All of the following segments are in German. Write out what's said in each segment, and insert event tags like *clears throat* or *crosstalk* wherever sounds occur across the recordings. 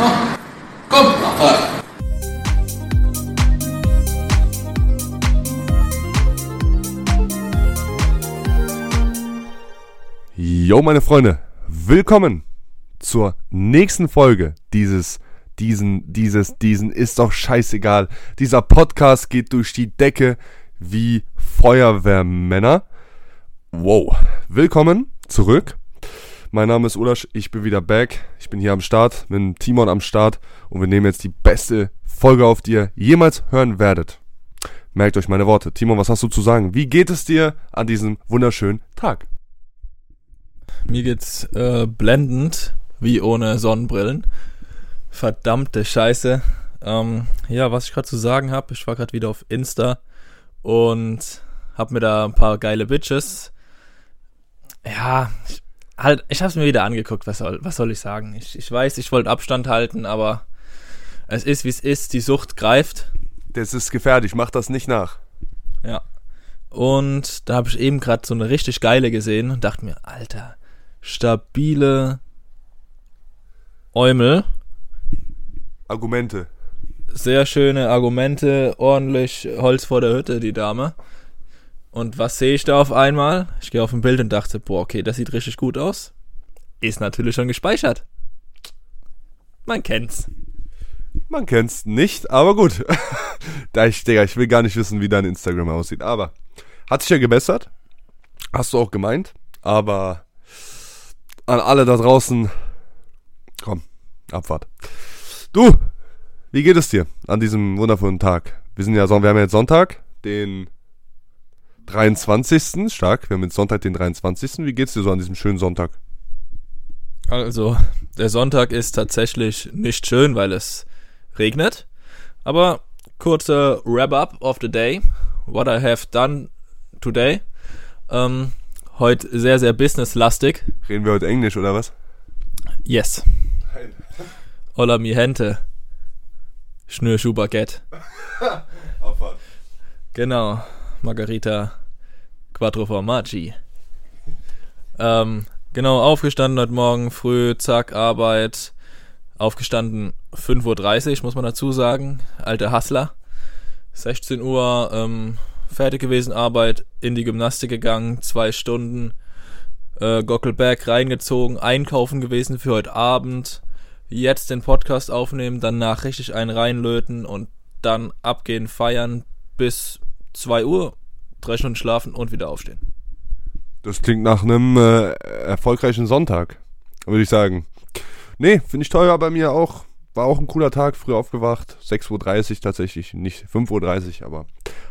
Komm, mach weiter. Yo, meine Freunde, willkommen zur nächsten Folge dieses, diesen, dieses, diesen ist doch scheißegal. Dieser Podcast geht durch die Decke wie Feuerwehrmänner. Wow, willkommen zurück. Mein Name ist Ulasch, ich bin wieder back. Ich bin hier am Start, mit Timon am Start und wir nehmen jetzt die beste Folge auf, die ihr jemals hören werdet. Merkt euch meine Worte. Timon, was hast du zu sagen? Wie geht es dir an diesem wunderschönen Tag? Mir geht's äh, blendend, wie ohne Sonnenbrillen. Verdammte Scheiße. Ähm, ja, was ich gerade zu sagen habe, ich war gerade wieder auf Insta und hab mir da ein paar geile Bitches. Ja, ich, halt, ich hab's mir wieder angeguckt, was soll, was soll ich sagen? Ich, ich weiß, ich wollte Abstand halten, aber es ist, wie es ist, die Sucht greift. Das ist gefährlich, mach das nicht nach. Ja. Und da habe ich eben gerade so eine richtig geile gesehen und dachte mir, Alter, stabile Eumel. Argumente. Sehr schöne Argumente, ordentlich Holz vor der Hütte, die Dame. Und was sehe ich da auf einmal? Ich gehe auf ein Bild und dachte, boah, okay, das sieht richtig gut aus. Ist natürlich schon gespeichert. Man kennt's. Man kennt's nicht, aber gut. *laughs* da ich, Digga, ich will gar nicht wissen, wie dein Instagram aussieht. Aber hat sich ja gebessert. Hast du auch gemeint. Aber an alle da draußen, komm, Abfahrt. Du, wie geht es dir an diesem wundervollen Tag? Wir sind ja, wir haben jetzt Sonntag, den 23. Stark, wir haben jetzt Sonntag, den 23. Wie geht's dir so an diesem schönen Sonntag? Also, der Sonntag ist tatsächlich nicht schön, weil es regnet. Aber kurzer Wrap-up of the day. What I have done today. Ähm, heute sehr, sehr businesslastig. Reden wir heute Englisch oder was? Yes. Hola mi gente. Schnürschuh Baguette. *laughs* Genau. Margarita Quattro Formaggi. Ähm, genau, aufgestanden heute Morgen früh, zack, Arbeit. Aufgestanden 5.30 Uhr, muss man dazu sagen. Alter Hustler. 16 Uhr ähm, fertig gewesen, Arbeit, in die Gymnastik gegangen, zwei Stunden. Äh, Gockelberg reingezogen, einkaufen gewesen für heute Abend. Jetzt den Podcast aufnehmen, danach richtig einen reinlöten und dann abgehen, feiern bis 2 Uhr, drei Stunden schlafen und wieder aufstehen. Das klingt nach einem äh, erfolgreichen Sonntag, würde ich sagen. Nee, finde ich war bei mir auch. War auch ein cooler Tag, früh aufgewacht, 6.30 Uhr tatsächlich, nicht 5.30 Uhr, aber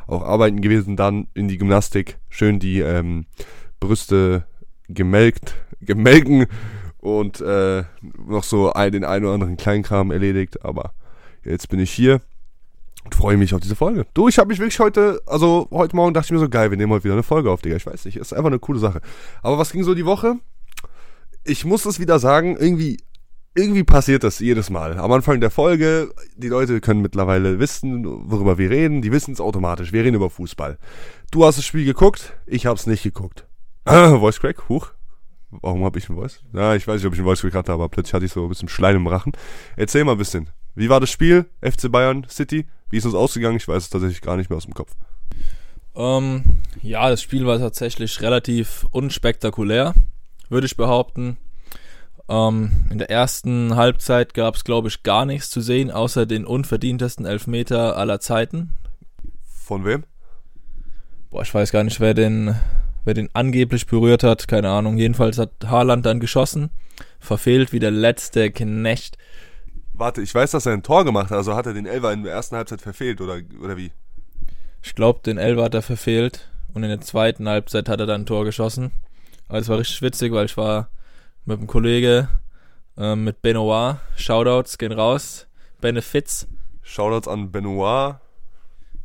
auch arbeiten gewesen, dann in die Gymnastik, schön die ähm, Brüste gemelkt, *laughs* gemelken und äh, noch so ein, den einen oder anderen Kleinkram erledigt, aber jetzt bin ich hier und freue mich auf diese Folge. Du, ich habe mich wirklich heute, also heute Morgen dachte ich mir so, geil, wir nehmen heute wieder eine Folge auf, Digga. Ich weiß nicht, ist einfach eine coole Sache. Aber was ging so die Woche? Ich muss es wieder sagen, irgendwie, irgendwie passiert das jedes Mal. Am Anfang der Folge, die Leute können mittlerweile wissen, worüber wir reden. Die wissen es automatisch. Wir reden über Fußball. Du hast das Spiel geguckt, ich habe es nicht geguckt. Voice Crack, huch. Warum habe ich einen Voice? Ja, ich weiß nicht, ob ich einen Voice Crack hatte, aber plötzlich hatte ich so ein bisschen Schleim im Rachen. Erzähl mal ein bisschen. Wie war das Spiel? FC Bayern City? Wie ist es ausgegangen? Ich weiß es tatsächlich gar nicht mehr aus dem Kopf. Ähm, ja, das Spiel war tatsächlich relativ unspektakulär, würde ich behaupten. Ähm, in der ersten Halbzeit gab es, glaube ich, gar nichts zu sehen, außer den unverdientesten Elfmeter aller Zeiten. Von wem? Boah, ich weiß gar nicht, wer den, wer den angeblich berührt hat, keine Ahnung. Jedenfalls hat Haaland dann geschossen, verfehlt wie der letzte Knecht. Warte, ich weiß, dass er ein Tor gemacht hat, also hat er den Elfer in der ersten Halbzeit verfehlt, oder, oder wie? Ich glaube, den Elfer hat er verfehlt und in der zweiten Halbzeit hat er dann ein Tor geschossen. Aber es war richtig witzig, weil ich war mit einem Kollege, ähm, mit Benoit, Shoutouts gehen raus, Benefits. Shoutouts an Benoit.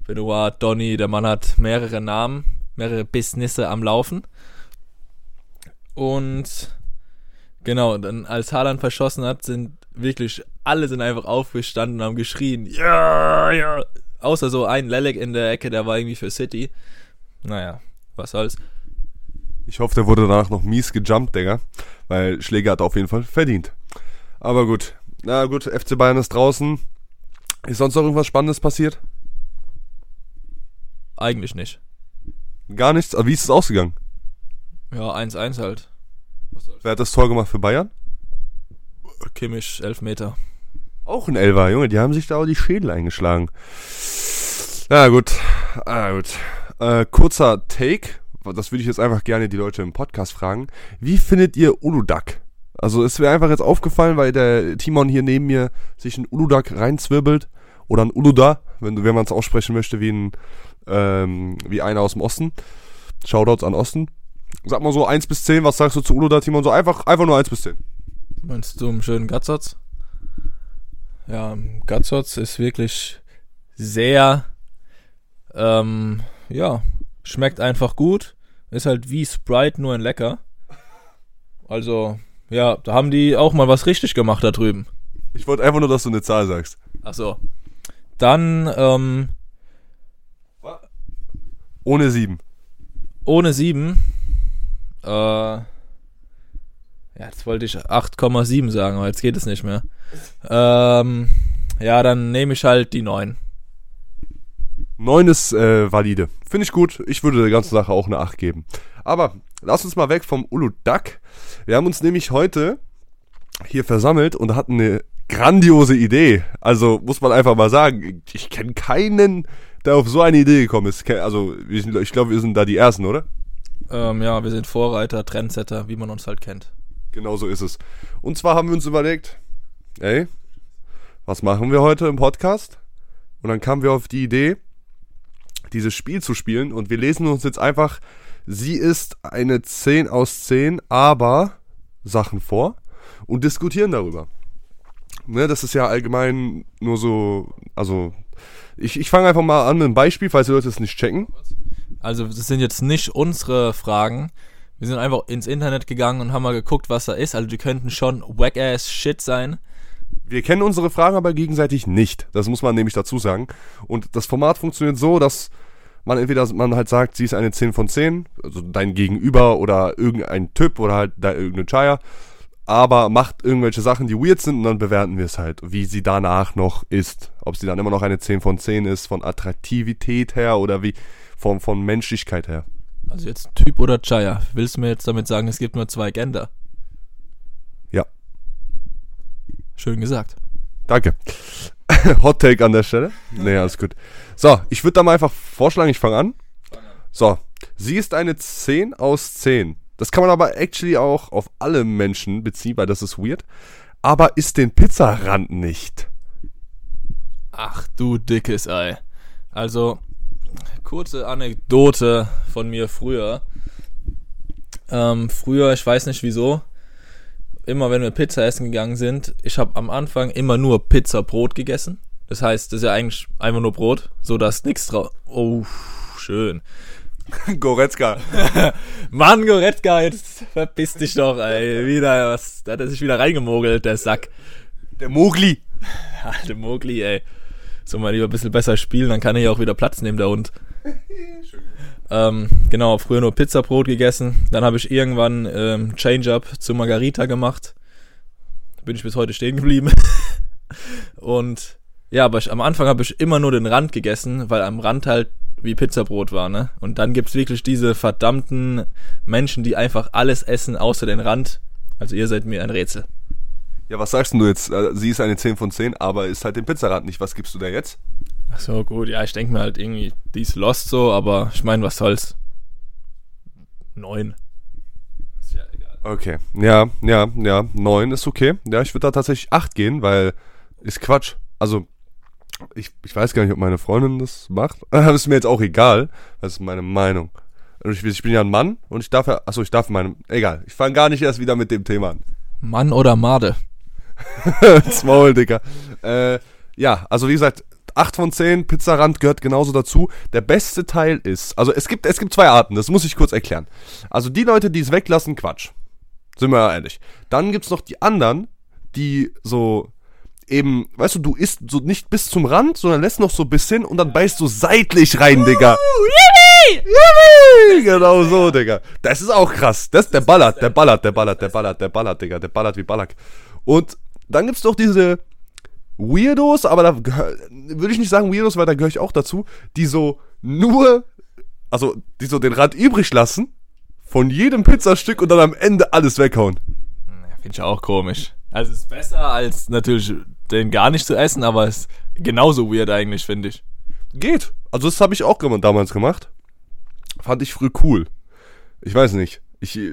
Benoit, Donny, der Mann hat mehrere Namen, mehrere Businesse am Laufen. Und genau, dann als Haaland verschossen hat, sind wirklich alle sind einfach aufgestanden und haben geschrien, ja, ja. Außer so ein Lelek in der Ecke, der war irgendwie für City. Naja, was soll's. Ich hoffe, der wurde danach noch mies gejumpt, Digga. Weil Schläger hat er auf jeden Fall verdient. Aber gut. Na gut, FC Bayern ist draußen. Ist sonst noch irgendwas Spannendes passiert? Eigentlich nicht. Gar nichts? Aber wie ist es ausgegangen? Ja, 1-1 halt. Wer hat das Tor gemacht für Bayern? Kimmich, Elfmeter. Auch ein Elfer, Junge, die haben sich da auch die Schädel eingeschlagen. Na gut, na gut. Äh, kurzer Take, das würde ich jetzt einfach gerne die Leute im Podcast fragen. Wie findet ihr Uludak? Also es wäre einfach jetzt aufgefallen, weil der Timon hier neben mir sich ein Uludak reinzwirbelt. Oder ein Uluda, wenn, wenn man es aussprechen möchte, wie ein ähm, wie einer aus dem Osten. Shoutouts an Osten. Sag mal so 1 bis 10, was sagst du zu Uluda, Timon? So einfach, einfach nur 1 bis 10. Meinst du einen schönen Gatzotz? Ja, Gatzotz ist wirklich sehr, ähm, ja, schmeckt einfach gut. Ist halt wie Sprite, nur in lecker. Also, ja, da haben die auch mal was richtig gemacht da drüben. Ich wollte einfach nur, dass du eine Zahl sagst. Ach so. Dann, ähm, Ohne 7. ohne 7, äh, ja, jetzt wollte ich 8,7 sagen, aber jetzt geht es nicht mehr. Ähm, ja, dann nehme ich halt die 9. 9 ist äh, valide. Finde ich gut. Ich würde der ganzen Sache auch eine 8 geben. Aber lass uns mal weg vom Uludak. Wir haben uns nämlich heute hier versammelt und hatten eine grandiose Idee. Also muss man einfach mal sagen, ich kenne keinen, der auf so eine Idee gekommen ist. Also ich glaube, wir sind da die Ersten, oder? Ähm, ja, wir sind Vorreiter, Trendsetter, wie man uns halt kennt. Genau so ist es. Und zwar haben wir uns überlegt, ey, was machen wir heute im Podcast? Und dann kamen wir auf die Idee, dieses Spiel zu spielen. Und wir lesen uns jetzt einfach, sie ist eine 10 aus 10, aber Sachen vor und diskutieren darüber. Ne, das ist ja allgemein nur so, also ich, ich fange einfach mal an mit einem Beispiel, falls die Leute es nicht checken. Also, das sind jetzt nicht unsere Fragen. Wir sind einfach ins Internet gegangen und haben mal geguckt, was da ist. Also, die könnten schon wack-ass Shit sein. Wir kennen unsere Fragen aber gegenseitig nicht. Das muss man nämlich dazu sagen. Und das Format funktioniert so, dass man entweder man halt sagt, sie ist eine 10 von 10, also dein Gegenüber oder irgendein Typ oder halt da irgendeine Chaya, aber macht irgendwelche Sachen, die weird sind und dann bewerten wir es halt, wie sie danach noch ist. Ob sie dann immer noch eine 10 von 10 ist, von Attraktivität her oder wie von, von Menschlichkeit her. Also, jetzt Typ oder Chaya. Willst du mir jetzt damit sagen, es gibt nur zwei Gender? Ja. Schön gesagt. Danke. *laughs* Hot Take an der Stelle. Nee, alles gut. So, ich würde da mal einfach vorschlagen, ich fange an. So, sie ist eine 10 aus 10. Das kann man aber actually auch auf alle Menschen beziehen, weil das ist weird. Aber ist den Pizzarand nicht. Ach du dickes Ei. Also, kurze Anekdote von mir früher. Ähm, früher, ich weiß nicht wieso, immer wenn wir Pizza essen gegangen sind, ich habe am Anfang immer nur Pizza-Brot gegessen. Das heißt, das ist ja eigentlich einfach nur Brot, so dass nichts drauf. Oh, schön. *laughs* Goretzka. *laughs* Mann, Goretzka, jetzt verpiss dich doch, ey. Wieder was, da hat er sich wieder reingemogelt, der Sack. Der Mogli. *laughs* Alte Mogli, ey. Soll mal lieber ein bisschen besser spielen, dann kann er ja auch wieder Platz nehmen, der Hund. ähm, genau, früher nur Pizzabrot gegessen. Dann habe ich irgendwann ähm, Change-Up zu Margarita gemacht. Bin ich bis heute stehen geblieben. *laughs* Und ja, aber ich, am Anfang habe ich immer nur den Rand gegessen, weil am Rand halt wie Pizzabrot war, ne? Und dann gibt's wirklich diese verdammten Menschen, die einfach alles essen außer den Rand. Also ihr seid mir ein Rätsel. Ja, was sagst denn du jetzt? Äh, Sie ist eine 10 von 10, aber ist halt den Pizzarand nicht. Was gibst du da jetzt? Ach so, gut, ja, ich denke mir halt irgendwie, die ist lost so, aber ich meine, was soll's? Neun. Ist ja egal. Okay. Ja, ja, ja. 9 ist okay. Ja, ich würde da tatsächlich 8 gehen, weil ist Quatsch. Also, ich, ich weiß gar nicht, ob meine Freundin das macht. *laughs* Das ist mir jetzt auch egal. Das ist meine Meinung. Und ich, ich bin ja ein Mann und ich darf ja, achso, ich darf meine, egal. Ich fange gar nicht erst wieder mit dem Thema an. Mann oder Made? *laughs* Small, Dicker. Äh, ja, also wie gesagt, 8 von 10, Pizzarand gehört genauso dazu. Der beste Teil ist, also es gibt, es gibt zwei Arten, das muss ich kurz erklären. Also die Leute, die es weglassen, Quatsch. Sind wir ehrlich. Dann gibt's noch die anderen, die so eben, weißt du, du isst so nicht bis zum Rand, sondern lässt noch so bis hin und dann beißt du seitlich rein, Digga. Genau so, Digga. Das ist auch krass. Das, der ballert, der ballert, der ballert, der ballert, der ballert, Digga. Der ballert wie Ballack. Und dann gibt's doch diese Weirdos, aber da würde ich nicht sagen Weirdos, weil da gehöre ich auch dazu, die so nur, also die so den Rand übrig lassen von jedem Pizzastück und dann am Ende alles weghauen. Ja, Finde ich auch komisch. Also es ist besser als natürlich den gar nicht zu essen, aber es ist genauso weird eigentlich, finde ich. Geht. Also das habe ich auch damals gemacht. Fand ich früh cool. Ich weiß nicht. Ich äh,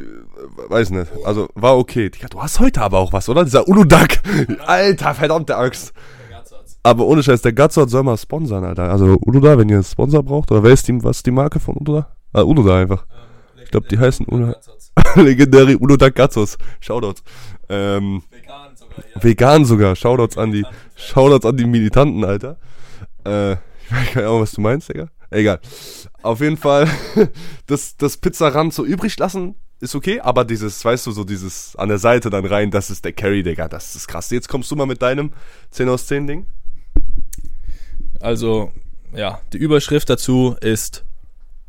weiß nicht. Also war okay. Digga, du hast heute aber auch was, oder? Dieser Uludag. *laughs* Alter, verdammte Axt. Aber ohne Scheiß, der Gatzot soll mal sponsern, Alter. Also Uluda, wenn ihr einen Sponsor braucht, oder wer ist die, was die Marke von Uluda? Ah, Uluda einfach. Ich glaube, die heißen Uluda. *laughs* Legendäre Uluda Gatzos. Shoutouts. Ähm, Vegan sogar hier. vegan sogar. Shoutouts an die, Shoutouts an die Militanten, Alter. Äh, ich weiß keine Ahnung, was du meinst, Digga. Egal. Auf jeden Fall, *laughs* das, das Pizzarand so übrig lassen ist okay, aber dieses, weißt du, so dieses an der Seite dann rein, das ist der Carry, Digga. Das ist krass. Jetzt kommst du mal mit deinem 10 aus 10 Ding. Also, ja, die Überschrift dazu ist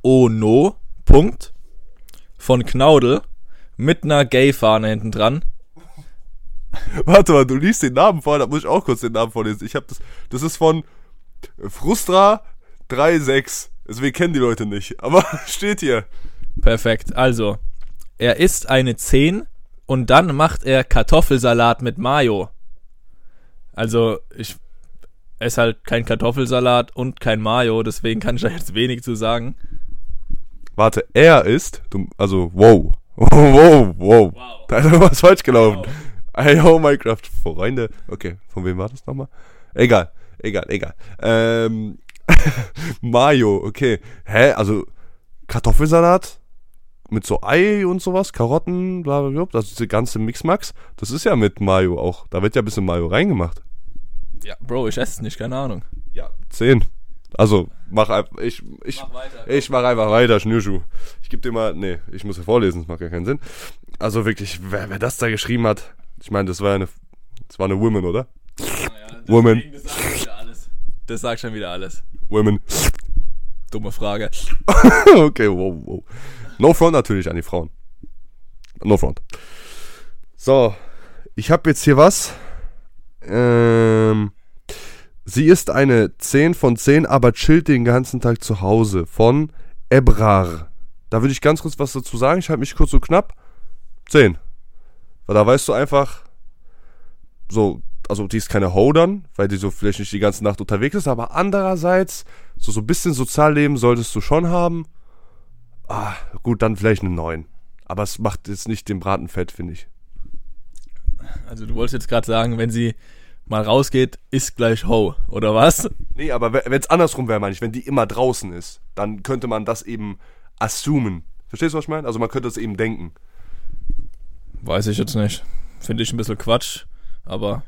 Oh no, Punkt, von Knaudel mit einer Gay-Fahne hinten dran. *laughs* Warte mal, du liest den Namen vor, da muss ich auch kurz den Namen vorlesen. Ich hab das, das ist von Frustra 36. Also wir kennen die Leute nicht, aber *laughs* steht hier. Perfekt. Also, er isst eine 10 und dann macht er Kartoffelsalat mit Mayo. Also, ich esse halt kein Kartoffelsalat und kein Mayo, deswegen kann ich da jetzt wenig zu sagen. Warte, er ist, du, also, *laughs* wow. Wow, wow. Wow. Da ist was falsch gelaufen. Hey, oh, Minecraft, Freunde. Okay, von wem war das nochmal? Egal, egal, egal. Ähm, *laughs* Mayo, okay. Hä, also, Kartoffelsalat mit so Ei und sowas, Karotten, bla, bla, bla, das ist der ganze Mixmax. Das ist ja mit Mayo auch. Da wird ja ein bisschen Mayo reingemacht. Ja, Bro, ich esse es nicht, keine Ahnung. Ja. Zehn. Also, mach einfach, ich, ich, weiter. ich mach einfach weiter, Schnürschuh. Ich geb dir mal, nee, ich muss ja vorlesen, das macht ja keinen Sinn. Also wirklich, wer, wer das da geschrieben hat, ich meine, das war ja eine, das war eine Woman, oder? Woman. Das sagt schon wieder alles. Das sagt schon wieder alles. Women. Dumme Frage. *laughs* okay, wow, wow. No front natürlich an die Frauen. No front. So, ich habe jetzt hier was. Ähm, sie ist eine 10 von 10, aber chillt den ganzen Tag zu Hause. Von Ebrar. Da würde ich ganz kurz was dazu sagen. Ich halte mich kurz so knapp. 10. Weil da weißt du einfach, so, also die ist keine Ho dann, weil die so vielleicht nicht die ganze Nacht unterwegs ist, aber andererseits, so, so ein bisschen Sozialleben solltest du schon haben. Ah, gut, dann vielleicht eine 9. Aber es macht jetzt nicht den Braten fett, finde ich. Also du wolltest jetzt gerade sagen, wenn sie mal rausgeht, ist gleich Ho, oder was? *laughs* Nee, aber wenn es andersrum wäre, meine ich, wenn die immer draußen ist, dann könnte man das eben assumen. Verstehst du, was ich meine? Also man könnte es eben denken. Weiß ich jetzt nicht. Finde ich ein bisschen Quatsch, aber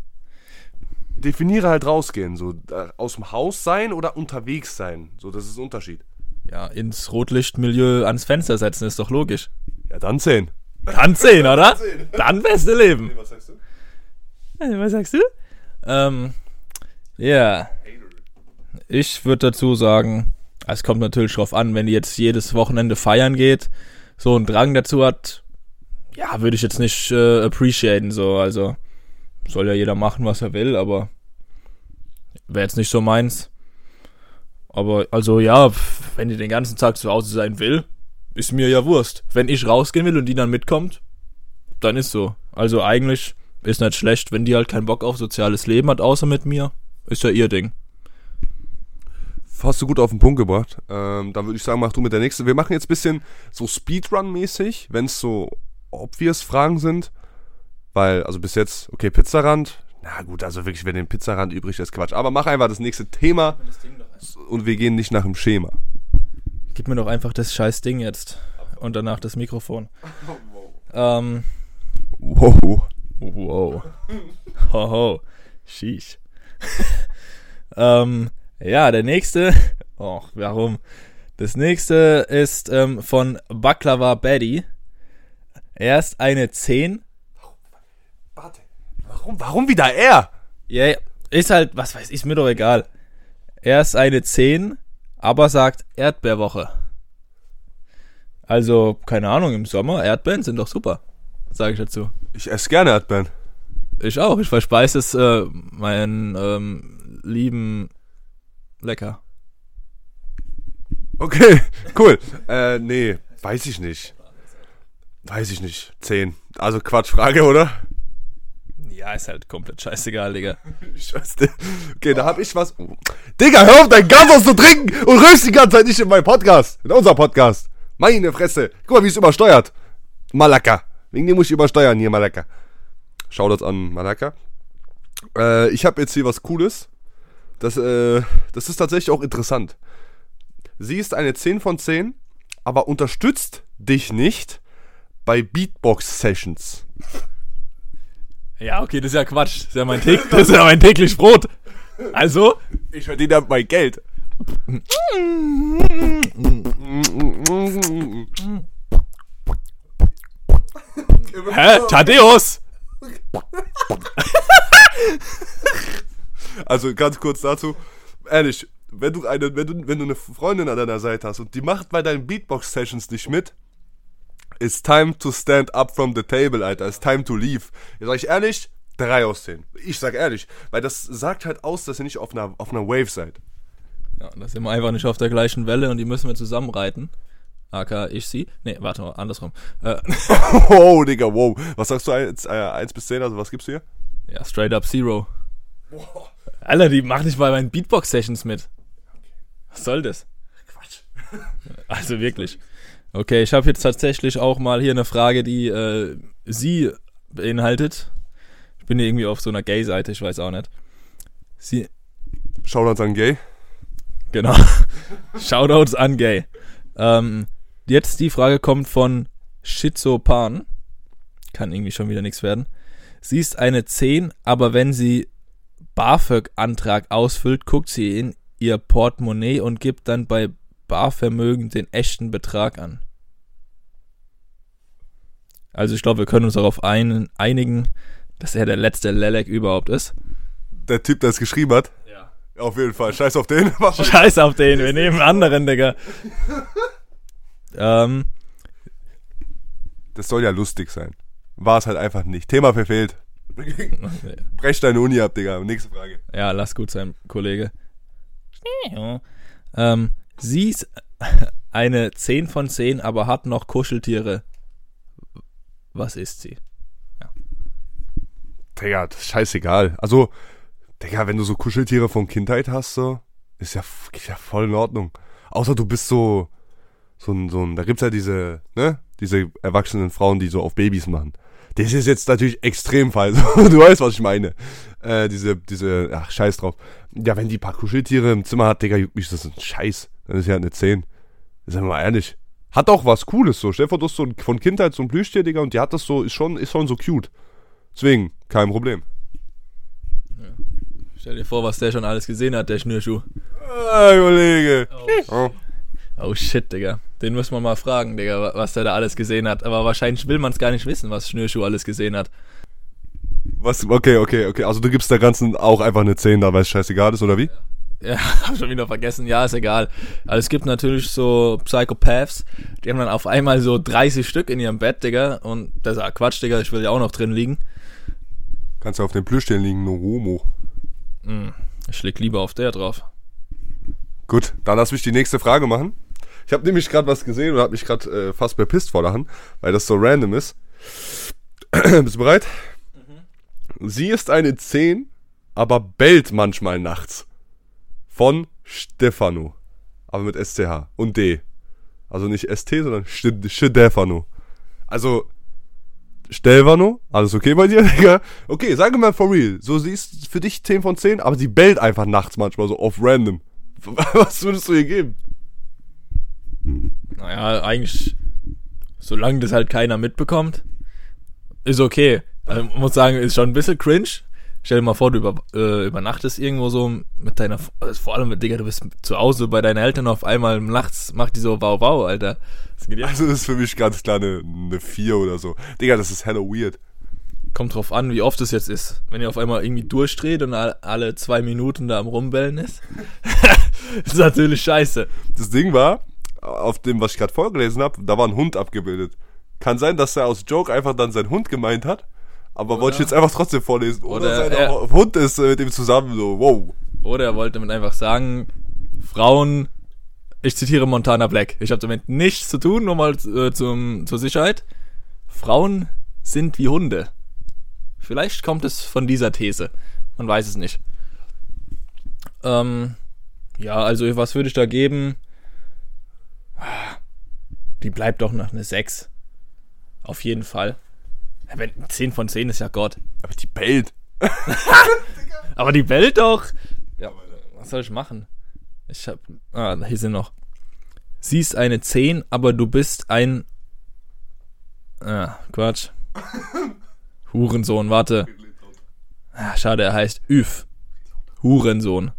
Definiere halt rausgehen, so äh, aus dem Haus sein oder unterwegs sein. So, das ist ein Unterschied. Ja, ins Rotlichtmilieu ans Fenster setzen ist doch logisch. Ja, dann 10. Dann 10, oder? Dann beste Leben. Was sagst du? Was sagst du? Ähm, ja. Ich würde dazu sagen, es kommt natürlich drauf an, wenn die jetzt jedes Wochenende feiern geht, so einen Drang dazu hat, ja, würde ich jetzt nicht äh, appreciaten, so, also soll ja jeder machen, was er will, aber wäre jetzt nicht so meins. Aber, also ja, wenn die den ganzen Tag zu Hause sein will, ist mir ja Wurst. Wenn ich rausgehen will und die dann mitkommt, dann ist so. Also eigentlich ist nicht schlecht, wenn die halt keinen Bock auf soziales Leben hat, außer mit mir, ist ja ihr Ding. Hast du gut auf den Punkt gebracht. Ähm, dann würde ich sagen, mach du mit der nächsten. Wir machen jetzt ein bisschen so Speedrun-mäßig, wenn es so obvious Fragen sind. Weil, also bis jetzt, okay, Pizzarand. Na gut, also wirklich, wenn den Pizzarand übrig ist, Quatsch. Aber mach einfach das nächste Thema und wir gehen nicht nach dem Schema. Gib mir doch einfach das scheiß Ding jetzt. Und danach das Mikrofon. Ähm, Wow. wow. Hoho. Sheesh. *laughs* ähm, ja, der nächste. Och, warum? Das nächste ist ähm, von Baklava Betty. Er ist eine 10 Warte. Warum, warum wieder er? Ja, ja, ist halt, was weiß ich, ist mir doch egal. Er ist eine 10, aber sagt Erdbeerwoche. Also, keine Ahnung, im Sommer, Erdbeeren sind doch super. Sage ich dazu. Ich esse gerne Erdbeeren. Ich auch. Ich verspeise es äh, meinen ähm, lieben Lecker. Okay, *laughs* cool. äh, nee, weiß ich nicht. Weiß ich nicht. Zehn. Also Quatschfrage, oder? Ja, ist halt komplett scheißegal, Digga. *laughs* Scheiße. Okay, da hab ich was. Digga, hör auf, dein Gas aus zu trinken und rülpst die ganze Zeit nicht in meinem Podcast. In unserem Podcast. Meine Fresse. Guck mal, wie es übersteuert. Malaka. Wegen dem muss ich übersteuern hier, Malaka. Schau das an, Malaka. Äh, ich habe jetzt hier was Cooles. Das, äh, das ist tatsächlich auch interessant. Sie ist eine 10 von 10, aber unterstützt dich nicht bei Beatbox-Sessions. Ja, okay, das ist ja Quatsch. Das ist ja mein, *laughs* täg das ist ja mein täglich Brot. Also, Ich verdiene damit mein Geld. hä? Thaddeus! *laughs* Also ganz kurz dazu, ehrlich, wenn du eine, wenn du, wenn du eine Freundin an deiner Seite hast und die macht bei deinen Beatbox-Sessions nicht mit, it's time to stand up from the table, Alter. It's time to leave. Jetzt sag ich ehrlich, drei aus zehn. Ich sag ehrlich, weil das sagt halt aus, dass ihr nicht auf einer, auf einer Wave seid. Ja, da sind wir einfach nicht auf der gleichen Welle und die müssen wir zusammen reiten. AK, ich sie. Nee, warte mal, andersrum. Äh, *laughs* Oh, Digga, wow. Was sagst du, 1 äh, eins bis 10, also was gibst du hier? ja, straight up Zero. Alter, die macht nicht bei meinen Beatbox-Sessions mit. Was soll das? Quatsch. Also wirklich. Okay, ich habe jetzt tatsächlich auch mal hier eine Frage, die äh, sie beinhaltet. Ich bin hier irgendwie auf so einer Gay-Seite, ich weiß auch nicht. Sie, Shoutouts an Gay. genau. *laughs* Shoutouts an Gay. Ähm, jetzt die Frage kommt von Schizopan. Kann irgendwie schon wieder nichts werden. Sie ist eine 10, aber wenn sie BAföG-Antrag ausfüllt, guckt sie in ihr Portemonnaie und gibt dann bei Barvermögen den echten Betrag an. Also ich glaube, wir können uns darauf ein, einigen, dass er der letzte Lelek überhaupt ist. Der Typ, der es geschrieben hat. Ja. Auf jeden Fall. Scheiß auf den. *laughs* Scheiß auf den, wir nehmen einen anderen, Digga. ähm, Das soll ja lustig sein. War es halt einfach nicht. Thema verfehlt. *laughs* Brech deine Uni ab, Digga. Nächste Frage. ja, lass gut sein, Kollege. Ähm, sie ist eine 10 von 10, aber hat noch Kuscheltiere. Was ist sie? Digga, das ist scheißegal. Also, Digga, wenn du so Kuscheltiere von Kindheit hast, so, ist ja, ist ja voll in Ordnung. Außer du bist so, so ein, so ein, da gibt's ja diese, ne, diese erwachsenen Frauen, die so auf Babys machen. Das ist jetzt natürlich Extremfall. *laughs* du weißt, was ich meine. Äh, diese, diese, ach, scheiß drauf. Ja, wenn die paar Kuscheltiere im Zimmer hat, Digga, juckt mich das ein Scheiß. Dann ist ja eine 10. Sagen wir mal ehrlich. Hat auch was Cooles so. Stell dir vor, du hast so von Kindheit so ein Plüschtier, Digga, und die hat das so, ist schon, ist schon so cute. Deswegen, kein Problem. Stell dir vor, was der schon alles gesehen hat, der Schnürschuh. Ah, Kollege. Oh. Oh shit, Digga. Den müssen wir mal fragen, Digga, wa- was der da alles gesehen hat. Aber wahrscheinlich will man es gar nicht wissen, was Schnürschuh alles gesehen hat. Was, okay, okay, okay. Also du gibst der ganzen auch einfach eine 10, da weil es scheißegal ist, oder wie? Ja, *laughs* hab schon wieder vergessen. Ja, ist egal. Also es gibt natürlich so Psychopaths, die haben dann auf einmal so 30 Stück in ihrem Bett, Digga. Und das ist ja Quatsch, Digga, ich will ja auch noch drin liegen. Kannst du auf dem Plüschtier liegen, no homo. Ich leg lieber auf der drauf. Gut, dann lass mich die nächste Frage machen. Ich habe nämlich gerade was gesehen und habe mich gerade äh, fast bepisst vor Lachen, weil das so random ist. *clears throat* Bist du bereit? Sie ist eine 10, aber bellt manchmal nachts. Von Stefano. Aber mit SCH und D. Also nicht ST, sondern St- Stefano. Also, Stelvano, alles okay bei dir, *laughs* Digga? Okay, sage mal for real. So, sie ist für dich 10 von 10, aber sie bellt einfach nachts manchmal so auf random. *laughs* Was würdest du ihr geben? Naja, eigentlich, solange das halt keiner mitbekommt, ist okay. Also, muss sagen, ist schon ein bisschen cringe. Stell dir mal vor, du über, äh, übernachtest irgendwo so mit deiner, also vor allem mit Digga, du bist zu Hause bei deinen Eltern auf einmal nachts macht die so wow wow, Alter. Dir? Also, das ist für mich ganz klar eine, eine 4 oder so. Digga, das ist hella weird. Kommt drauf an, wie oft es jetzt ist. Wenn ihr auf einmal irgendwie durchdreht und all- alle zwei Minuten da am Rumbellen ist, *laughs* ist natürlich scheiße. Das Ding war, auf dem, was ich gerade vorgelesen habe, da war ein Hund abgebildet. Kann sein, dass er aus Joke einfach dann seinen Hund gemeint hat, Aber wollte ich jetzt einfach trotzdem vorlesen. Oder, Oder sein er- Hund ist äh, mit ihm zusammen so, wow. Oder er wollte damit einfach sagen, Frauen, ich zitiere Montana Black, ich habe damit nichts zu tun, nur mal äh, zum, zur Sicherheit. Frauen sind wie Hunde. Vielleicht kommt es von dieser These. Man weiß es nicht. Ähm, ja, also was würde ich da geben? Die bleibt doch noch eine 6. Auf jeden Fall. Wenn 10 von 10 ist ja Gott. Aber die bellt. *laughs* Aber die Welt doch. Ja, was soll ich machen? Ich hab. Ah, hier sind noch. Sie ist eine 10, aber du bist ein. Ah, Quatsch. *laughs* Hurensohn, warte. Ah, schade, er heißt Üf. Hurensohn.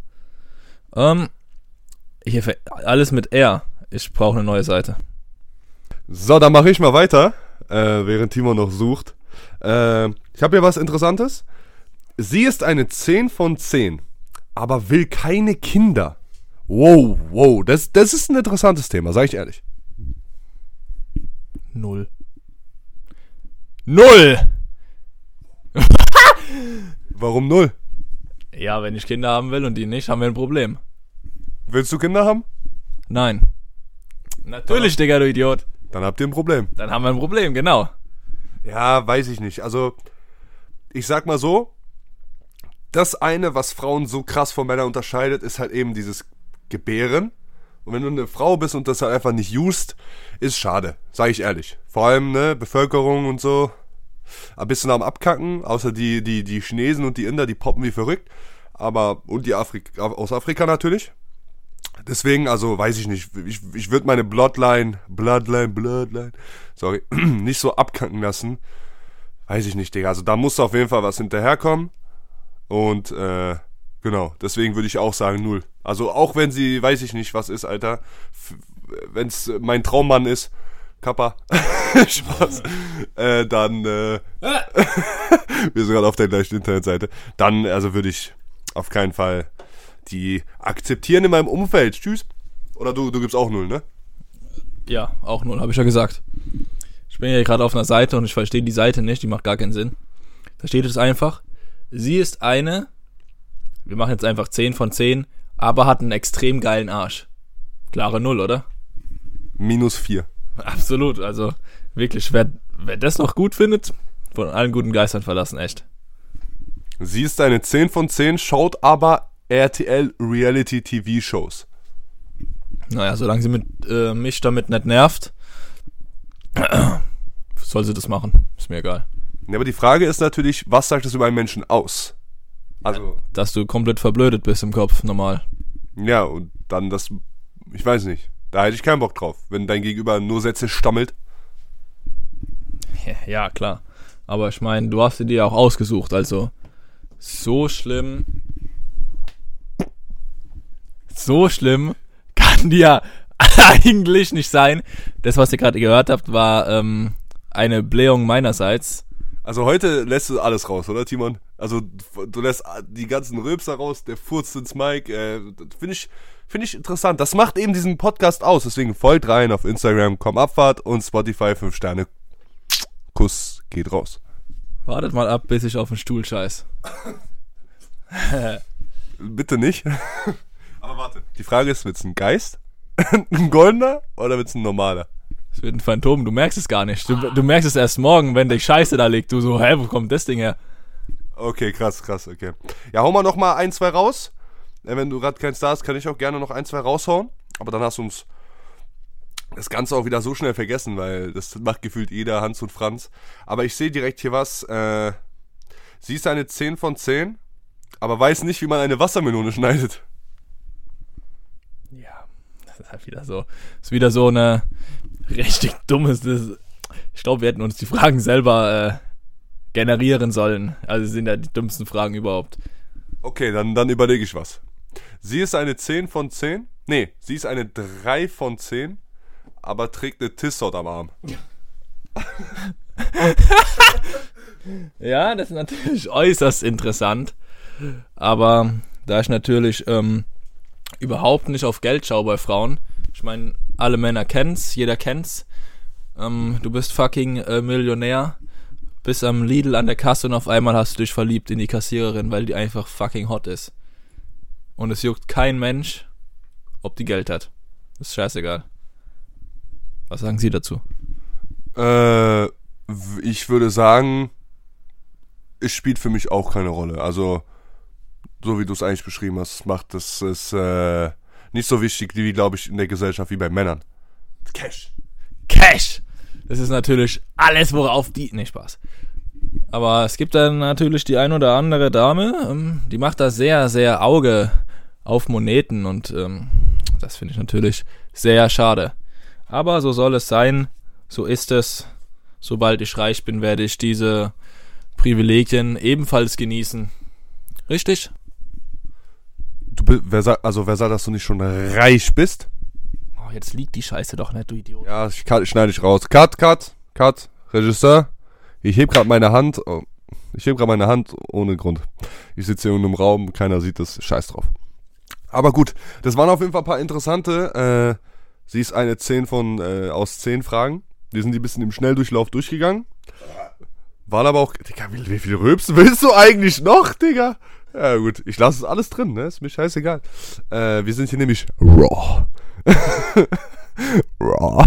Ähm. Hier, alles mit R. Ich brauche eine neue Seite. So, dann mache ich mal weiter, äh, während Timo noch sucht. Äh, ich habe hier was Interessantes. Sie ist eine 10 von 10, aber will keine Kinder. Wow, wow, das, das ist ein interessantes Thema, sag ich ehrlich. Null. Null! *laughs* Warum null? Ja, wenn ich Kinder haben will und die nicht, haben wir ein Problem. Willst du Kinder haben? Nein. Natürlich, Digga, du Idiot. Dann habt ihr ein Problem. Dann haben wir ein Problem, genau. Ja, weiß ich nicht. Also, ich sag mal so, das eine, was Frauen so krass von Männern unterscheidet, ist halt eben dieses Gebären. Und wenn du eine Frau bist und das halt einfach nicht just, ist schade, sag ich ehrlich. Vor allem, ne, Bevölkerung und so, ein bisschen am Abkacken, außer die, die, die Chinesen und die Inder, die poppen wie verrückt. Aber, und die Afrik aus Afrika natürlich. Deswegen, also, weiß ich nicht, ich, ich würde meine Bloodline, Bloodline, Bloodline, sorry, *clears throat* nicht so abkacken lassen. Weiß ich nicht, Digga. Also da muss auf jeden Fall was hinterherkommen. Und äh, genau, deswegen würde ich auch sagen null. Also auch wenn sie, weiß ich nicht, was ist, Alter. Wenn es mein Traummann ist, Kappa, *laughs* Spaß, äh, dann, äh, *laughs* wir sind gerade auf der gleichen Internetseite, dann, also würde ich auf keinen Fall die akzeptieren in meinem Umfeld. Tschüss. Oder du, du gibst auch null, ne? Ja, auch null, habe ich ja gesagt. Ich bin ja gerade auf einer Seite und ich verstehe die Seite nicht, die macht gar keinen Sinn. Da steht es einfach, sie ist eine, wir machen jetzt einfach 10 von 10, aber hat einen extrem geilen Arsch. Klare Null, oder? Minus vier. Absolut, also wirklich, wer, wer das noch gut findet, von allen guten Geistern verlassen, echt. Sie ist eine 10 von 10, schaut aber RTL Reality TV Shows. Naja, solange sie mit, äh, mich damit nicht nervt, *clears throat* soll sie das machen. Ist mir egal. Ja, aber die Frage ist natürlich, was sagt das über einen Menschen aus? Also, Dass du komplett verblödet bist im Kopf, normal. ja, und dann das, ich weiß nicht. Da hätte ich keinen Bock drauf, wenn dein Gegenüber nur Sätze stammelt. Ja, klar. Aber ich meine, du hast sie dir auch ausgesucht, also so schlimm. So schlimm kann die ja *laughs* eigentlich nicht sein. Das, was ihr gerade gehört habt, war ähm, eine Blähung meinerseits. Also heute lässt du alles raus, oder Timon? Also du lässt die ganzen Rülpser raus, der furzt ins Mic. Äh, Finde ich, finde ich interessant. Das macht eben diesen Podcast aus. Deswegen folgt rein auf Instagram, komm Abfahrt und Spotify 5 Sterne. Kuss geht raus. Wartet mal ab, bis ich auf den Stuhl scheiß. Bitte nicht. *laughs* Aber warte. Die Frage ist, wird's ein Geist? *laughs* ein goldener oder wird's ein normaler? Es wird ein Phantom, du merkst es gar nicht. Du, du merkst es erst morgen, wenn die Scheiße da liegt. Du so, hä, wo kommt das Ding her? Okay, krass, krass, okay. Ja, hau mal noch mal ein, zwei raus. Äh, Wenn du gerade kein Star hast, kann ich auch gerne noch ein, zwei raushauen. Aber dann hast du uns das Ganze auch wieder so schnell vergessen, weil das macht gefühlt jeder Hans und Franz. Aber ich sehe direkt hier was. Äh, sie ist eine 10 von 10, aber weiß nicht, wie man eine Wassermelone schneidet. Ist halt wieder so. ist wieder so eine richtig dummes. Ich glaube, wir hätten uns die Fragen selber äh, generieren sollen. Also sind ja die dümmsten Fragen überhaupt. Okay, dann, dann überlege ich was. Sie ist eine 10 von 10. Nee, sie ist eine 3 von 10, aber trägt eine Tissot am Arm. *laughs* Ja, das ist natürlich äußerst interessant. Aber da ich natürlich ähm, überhaupt nicht auf Geld schaue bei Frauen, ich meine, alle Männer kennen's, jeder kennt's. Ähm, du bist fucking äh, Millionär. bis am Lidl an der Kasse und auf einmal hast du dich verliebt in die Kassiererin, weil die einfach fucking hot ist. Und es juckt kein Mensch, ob die Geld hat. Ist scheißegal. Was sagen Sie dazu? Äh, ich würde sagen, es spielt für mich auch keine Rolle. Also, so wie du es eigentlich beschrieben hast, macht das ist äh, nicht so wichtig, wie, glaube ich, in der Gesellschaft wie bei Männern. Cash. Cash! Das ist natürlich alles, worauf die. Nee, Spaß. Aber es gibt dann natürlich die ein oder andere Dame, ähm, die macht da sehr, sehr Auge auf Moneten und ähm, das finde ich natürlich sehr schade. Aber so soll es sein, so ist es. Sobald ich reich bin, werde ich diese Privilegien ebenfalls genießen. Richtig? Du, wer sagt, also wer sagt, dass du nicht schon reich bist? Oh, jetzt liegt die Scheiße doch nicht, du Idiot. Ja, ich, cut- ich schneide dich raus. Cut, cut, cut. Regisseur, ich heb gerade meine Hand. Oh, ich heb gerade meine Hand ohne Grund. Ich sitze hier in einem Raum, keiner sieht das. Scheiß drauf. Aber gut, das waren auf jeden Fall ein paar interessante. Äh, sie ist eine 10 von äh, aus 10 Fragen. Die sind die ein bisschen im Schnelldurchlauf durchgegangen. Waren aber auch. Digga, wie, wie viel Rülpsen willst du eigentlich noch, Digga? Ja gut, ich lasse es alles drin, ne? Ist mir scheißegal. Äh, wir sind hier nämlich raw. *laughs* raw.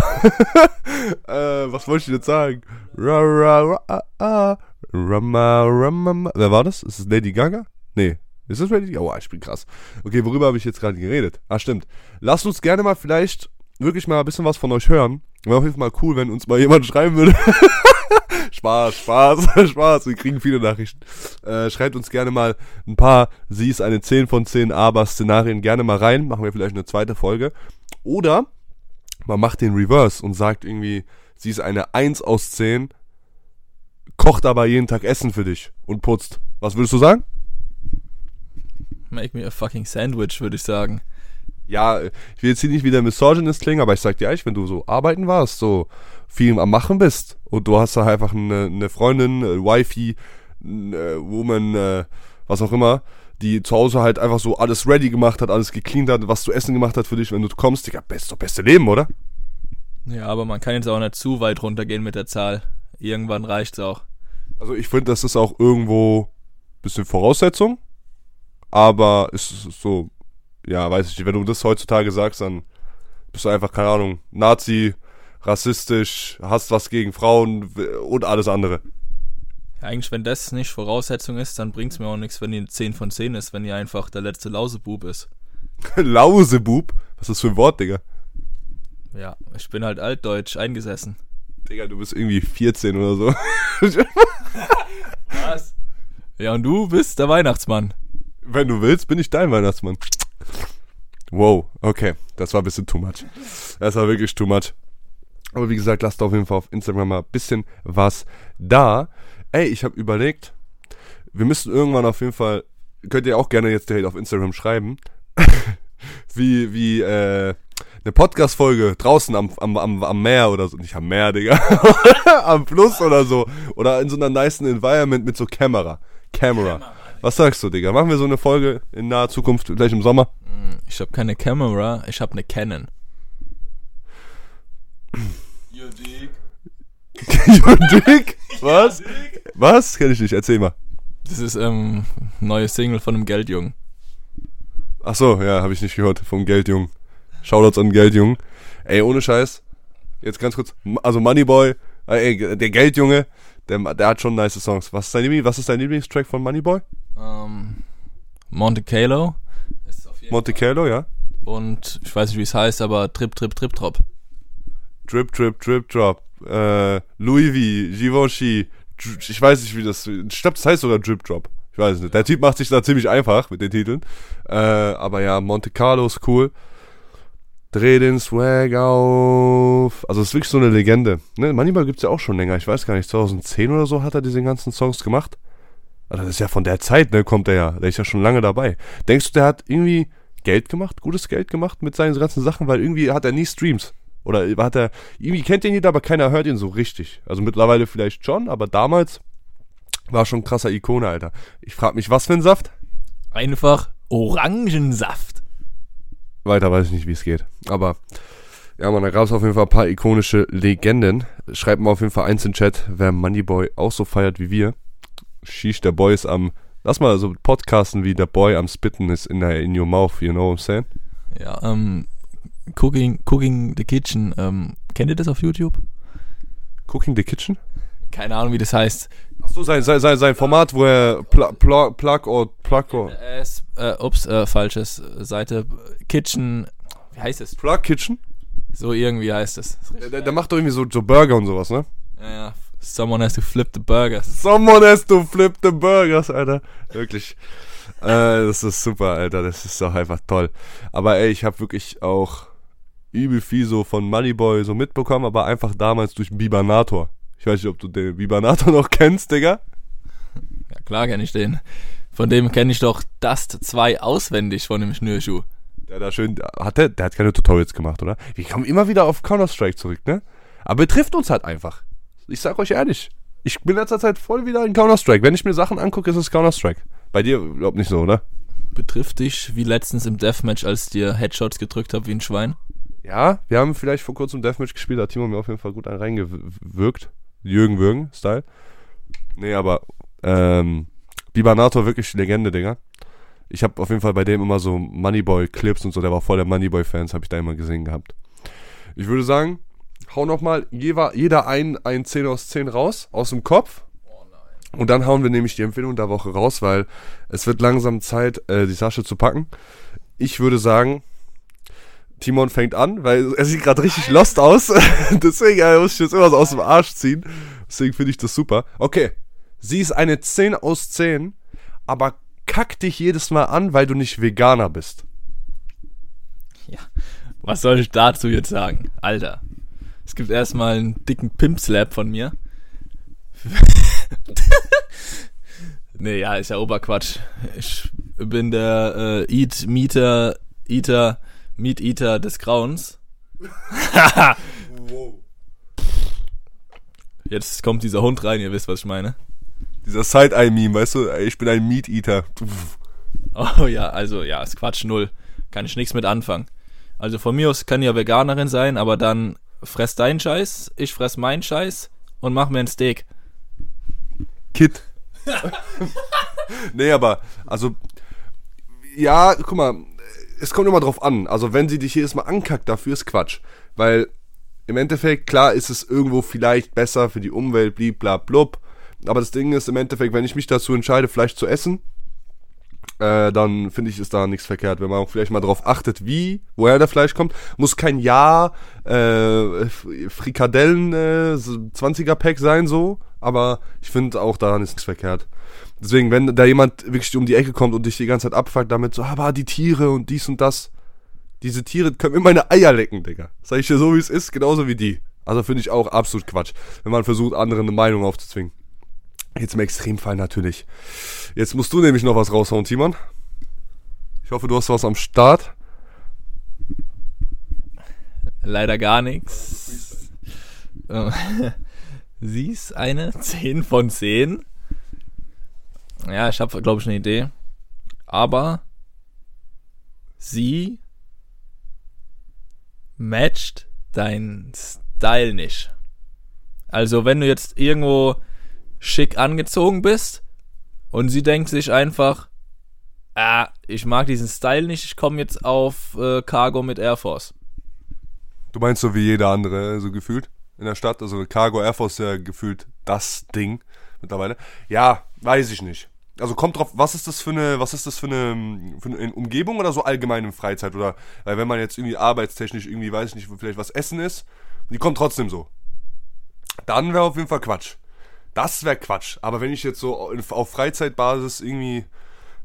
*laughs* äh, was wollte ich jetzt sagen? Ra, ra, ra, ah, ah. Rama, rama, Wer war das? Ist es Lady Gaga? Nee. Ist das Lady Gaga? Oh, ich bin krass. Okay, worüber habe ich jetzt gerade geredet? Ah, stimmt. Lasst uns gerne mal vielleicht wirklich mal ein bisschen was von euch hören. Wäre auf jeden Fall mal cool, wenn uns mal jemand schreiben würde. *laughs* Spaß, Spaß, *laughs* Spaß. Wir kriegen viele Nachrichten. Äh, schreibt uns gerne mal ein paar Sie ist eine 10 von 10 Aber-Szenarien gerne mal rein. Machen wir vielleicht eine zweite Folge. Oder man macht den Reverse und sagt irgendwie, sie ist eine 1 aus 10, kocht aber jeden Tag Essen für dich und putzt. Was würdest du sagen? Make me a fucking sandwich, würde ich sagen. Ja, ich will jetzt hier nicht wieder misogynist klingen, aber ich sag dir ehrlich, wenn du so arbeiten warst, so viel am Machen bist und du hast da einfach eine, eine Freundin, äh, Wifey, äh, Woman, äh, was auch immer, die zu Hause halt einfach so alles ready gemacht hat, alles gecleant hat, was zu essen gemacht hat für dich, wenn du kommst, Digga, best, doch beste Leben, oder? Ja, aber man kann jetzt auch nicht zu weit runtergehen mit der Zahl. Irgendwann reicht's auch. Also ich finde, das ist auch irgendwo bisschen Voraussetzung, aber es ist so, ja, weiß ich nicht, wenn du das heutzutage sagst, dann bist du einfach, keine Ahnung, Nazi, rassistisch, hast was gegen Frauen und alles andere. Ja, eigentlich, wenn das nicht Voraussetzung ist, dann bringt's mir auch nichts, wenn die 10 von 10 ist, wenn die einfach der letzte Lausebub ist. *laughs* Lausebub, was ist das für ein Wort, Digga? Ja, ich bin halt altdeutsch eingesessen. Digga, du bist irgendwie 14 oder so. *laughs* Was? Ja, und du bist der Weihnachtsmann. wenn du willst, bin ich dein Weihnachtsmann. Wow, okay, das war ein bisschen too much. Das war wirklich too much. Aber wie gesagt, lasst auf jeden Fall auf Instagram mal ein bisschen was da. Ey, ich habe überlegt, wir müssen irgendwann auf jeden Fall, könnt ihr auch gerne jetzt direkt auf Instagram schreiben, *laughs* wie, wie, äh, eine Podcast-Folge draußen am, am, am, am Meer oder so, nicht am Meer, Digga, *laughs* am Fluss oder so, oder in so einer niceen Environment mit so Kamera. Camera. Was sagst du, Digga? Machen wir so eine Folge in naher Zukunft, gleich im Sommer? Ich habe keine Kamera, ich habe eine Canon. Your Dick? *laughs* *laughs* Was? Was? Kenn ich nicht, erzähl mal. Das ist ähm neue Single von einem Geldjungen. Ach so, ja, habe ich nicht gehört, vom Geldjungen. Shoutouts an Geldjungen. Ey, ohne Scheiß. Jetzt ganz kurz, also Moneyboy, äh, ey, der Geldjunge, der, der hat schon nice Songs. Was ist dein, Liebling- was ist dein Lieblingstrack von Moneyboy? Ähm, Monte Carlo. Monte Carlo, ja? Und ich weiß nicht, wie es heißt, aber Trip, Trip, Trip, Trop. Drip, Drip, Drip, Drop. Äh, Louis V, Givenchy. Ich weiß nicht, wie das. Ich glaube, das heißt sogar Drip Drop. Ich weiß nicht. Der Typ macht sich da ziemlich einfach mit den Titeln. Äh, aber ja, Monte Carlo ist cool. Dreh den Swag auf. Also, es ist wirklich so eine Legende. Ne? Moneyboy gibt's ja auch schon länger. Ich weiß gar nicht. 2010 oder so hat er diese ganzen Songs gemacht. Also, das ist ja von der Zeit, ne? Kommt er ja. Der ist ja schon lange dabei. Denkst du, der hat irgendwie Geld gemacht? Gutes Geld gemacht mit seinen ganzen Sachen? Weil irgendwie hat er nie Streams. Oder hat er, irgendwie kennt ihn jeder, aber keiner hört ihn so richtig. Also mittlerweile vielleicht schon, aber damals war schon ein krasser Ikone, Alter. Ich frag mich, was für ein Saft? Einfach Orangensaft. Weiter weiß ich nicht, wie es geht. Aber Ja, man, da gab es auf jeden Fall ein paar ikonische Legenden. Schreibt mal auf jeden Fall eins in den Chat, wer Moneyboy auch so feiert wie wir. Sheesh, der Boy ist am, lass mal so podcasten, wie der Boy am Spitten ist in, der, in your mouth, you know what I'm saying? Ja, ähm, Cooking, Cooking the Kitchen, ähm, kennt ihr das auf YouTube? Cooking the Kitchen? Keine Ahnung, wie das heißt. Achso, sein, sein, sein, sein Format, wo er pl pl plug or plug or Äh, äh, ups, äh, falsches äh, Seite. Kitchen, wie heißt es? plug Kitchen? So irgendwie heißt es. Der, der macht doch irgendwie so, so Burger und sowas, ne? Ja, ja. Someone has to flip the burgers. Someone has to flip the burgers, Alter. Wirklich. Äh, das ist super, Alter. Das ist doch einfach toll. Aber ey, ich habe wirklich auch übel viel so von Moneyboy so mitbekommen, aber einfach damals durch Bibanator. Ich weiß nicht, ob du den Bibanator *laughs* noch kennst, Digga. Ja, klar kenne ich den. Von dem kenne ich doch Dust 2 auswendig von dem Schnürschuh. Der da schön, hat der, der hat keine Tutorials gemacht, oder? Wir kommen immer wieder auf Counter-Strike zurück, ne? Aber betrifft uns halt einfach. Ich sag euch ehrlich. Ich bin in letzter Zeit voll wieder in Counter-Strike. Wenn ich mir Sachen angucke, ist es Counter-Strike. Bei dir überhaupt nicht so, oder? Betrifft dich wie letztens im Deathmatch, als ich dir Headshots gedrückt habe wie ein Schwein? Ja, wir haben vielleicht vor kurzem Deathmatch gespielt, da hat Timo mir auf jeden Fall gut reingewirkt. Jürgen Würgen-Style. Nee, aber ähm, Bibanator wirklich Legende, Digga. Ich habe auf jeden Fall bei dem immer so Moneyboy-Clips und so, der war voll der Moneyboy-Fans, habe ich da immer gesehen gehabt. Ich würde sagen, hau nochmal jeder ein, ein 10 aus 10 raus, aus dem Kopf. Und dann hauen wir nämlich die Empfehlung der Woche raus, weil es wird langsam Zeit, äh, die Tasche zu packen. Ich würde sagen, Timon fängt an, weil er sieht gerade richtig lost aus. *laughs* Deswegen äh, muss ich jetzt immer so aus dem Arsch ziehen. Deswegen finde ich das super. Okay, sie ist eine 10 aus 10, aber kack dich jedes Mal an, weil du nicht Veganer bist. Ja. Was soll ich dazu jetzt sagen? Alter. Es gibt erstmal einen dicken Pimp-Slap von mir. *laughs* nee, ja, ist ja Oberquatsch. Ich bin der äh, Eat Meter Eater Meat Eater des Grauens. wow. Jetzt kommt dieser Hund rein, ihr wisst, was ich meine. Dieser Side-Eye-Meme, weißt du, ich bin ein Meat Eater. Oh ja, also ja, ist Quatsch null. Kann ich nichts mit anfangen. Also von mir aus kann ja Veganerin sein, aber dann fress deinen Scheiß, ich fress meinen Scheiß und mach mir ein Steak. Kid. *laughs* nee, aber, also, ja, guck mal, es kommt immer drauf an. Also, wenn sie dich jedes Mal ankackt, dafür ist Quatsch. Weil, im Endeffekt, klar ist es irgendwo vielleicht besser für die Umwelt, blieb, bla, blub. Aber das Ding ist, im Endeffekt, wenn ich mich dazu entscheide, Fleisch zu essen, äh, dann finde ich, ist da nichts verkehrt. Wenn man vielleicht mal drauf achtet, wie, woher der Fleisch kommt, muss kein Jahr äh, Frikadellen äh, 20er Pack sein, so. Aber ich finde auch daran ist nichts verkehrt. Deswegen, wenn da jemand wirklich um die Ecke kommt und dich die ganze Zeit abfuckt damit, so, aber die Tiere und dies und das. Diese Tiere können mir meine Eier lecken, Digga. Sag ich dir so, wie es ist, genauso wie die. Also finde ich auch absolut Quatsch, wenn man versucht, anderen eine Meinung aufzuzwingen. Jetzt im Extremfall natürlich. Jetzt musst du nämlich noch was raushauen, Timon. Ich hoffe, du hast was am Start. Leider gar nichts. *laughs* *laughs* Sie ist eine *laughs* 10 von 10. Ja, ich habe, glaube ich, eine Idee. Aber sie matcht deinen Style nicht. Also, wenn du jetzt irgendwo schick angezogen bist und sie denkt sich einfach, ah, ich mag diesen Style nicht, ich komme jetzt auf äh, Cargo mit Air Force. Du meinst so wie jeder andere, so gefühlt in der Stadt, also Cargo Air Force ist ja gefühlt das Ding mittlerweile. Ja, weiß ich nicht. Also kommt drauf, was ist das für eine, was ist das für eine, für eine Umgebung oder so allgemein in Freizeit oder, weil wenn man jetzt irgendwie arbeitstechnisch irgendwie, weiß ich nicht, vielleicht was essen ist, die kommt trotzdem so. Dann wäre auf jeden Fall Quatsch. Das wäre Quatsch. Aber wenn ich jetzt so auf Freizeitbasis irgendwie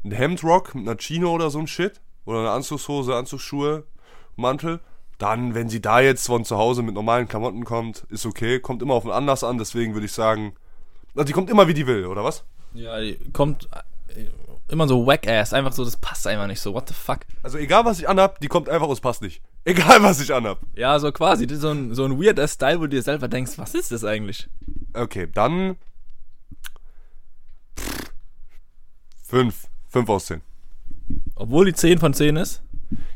ein Hemd rock mit einer Chino oder so ein Shit, oder eine Anzugshose, Anzugsschuhe, Mantel, dann, wenn sie da jetzt von zu Hause mit normalen Klamotten kommt, ist okay. Kommt immer auf den Anlass an, deswegen würde ich sagen, also die kommt immer wie die will, oder was? Ja, die kommt äh, immer so whack-ass, einfach so, das passt einfach nicht so, what the fuck. Also egal, was ich anhab, die kommt einfach, es passt nicht. *laughs* Egal, was ich anhab. Ja, so quasi, so ein, so ein weirder Style, wo du dir selber denkst, was ist das eigentlich? Okay, dann. Fünf. Fünf aus zehn. Obwohl die 10 von 10 ist?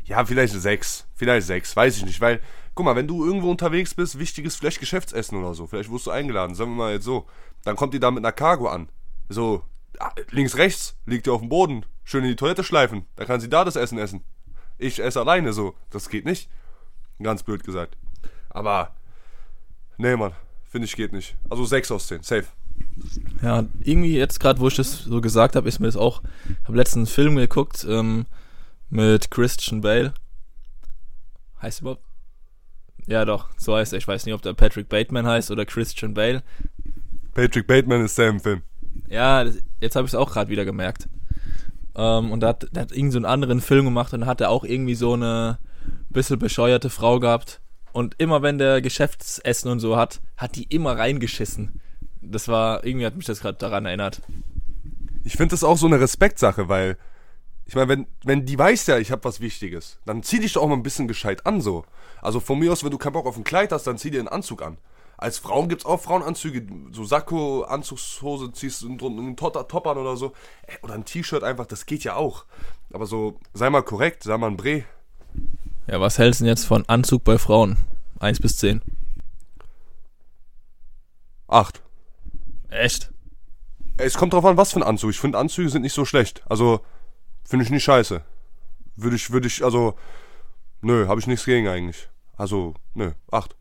Ja, vielleicht sechs. Vielleicht sechs. Weiß ich nicht. Weil, guck mal, wenn du irgendwo unterwegs bist, wichtiges, vielleicht Geschäftsessen oder so, vielleicht wirst du eingeladen, sagen wir mal jetzt so, dann kommt die da mit einer Cargo an. So, ah, links, rechts, liegt die auf dem Boden, schön in die Toilette schleifen, dann kann sie da das Essen essen. Ich esse alleine so, das geht nicht. Ganz blöd gesagt. Aber, nee, Mann, finde ich geht nicht. Also 6 aus 10, safe. Ja, irgendwie jetzt gerade, wo ich das so gesagt habe, ist mir das auch. Habe letztens einen Film geguckt ähm, mit Christian Bale. Heißt überhaupt? Ja, doch, so heißt er. Ich weiß nicht, ob der Patrick Bateman heißt oder Christian Bale. Patrick Bateman ist der im Film. Ja, das, jetzt habe ich es auch gerade wieder gemerkt. Ähm, und da hat, der hat irgend so einen anderen Film gemacht und hat er auch irgendwie so eine bisschen bescheuerte Frau gehabt. Und immer wenn der Geschäftsessen und so hat, hat die immer reingeschissen. Das war, irgendwie hat mich das gerade daran erinnert. Ich finde das auch so eine Respektsache, weil ich meine, wenn, wenn die weiß ja, ich habe was Wichtiges, dann zieh dich doch auch mal ein bisschen gescheit an so. Also von mir aus, wenn du keinen Bock auf ein Kleid hast, dann zieh dir einen Anzug an. Als Frauen gibt's auch Frauenanzüge, so Sakko, Anzugshose, ziehst du einen Top an oder so. Oder ein T-Shirt einfach, das geht ja auch. Aber so, sei mal korrekt, sei mal ein Bre. Ja, was hältst du denn jetzt von Anzug bei Frauen? 1 bis 10. Acht. Echt? Es kommt drauf an, was für ein Anzug. Ich finde, Anzüge sind nicht so schlecht. Also, finde ich nicht scheiße. Würde ich, würde ich, also, nö, habe ich nichts gegen eigentlich. Also, nö, acht.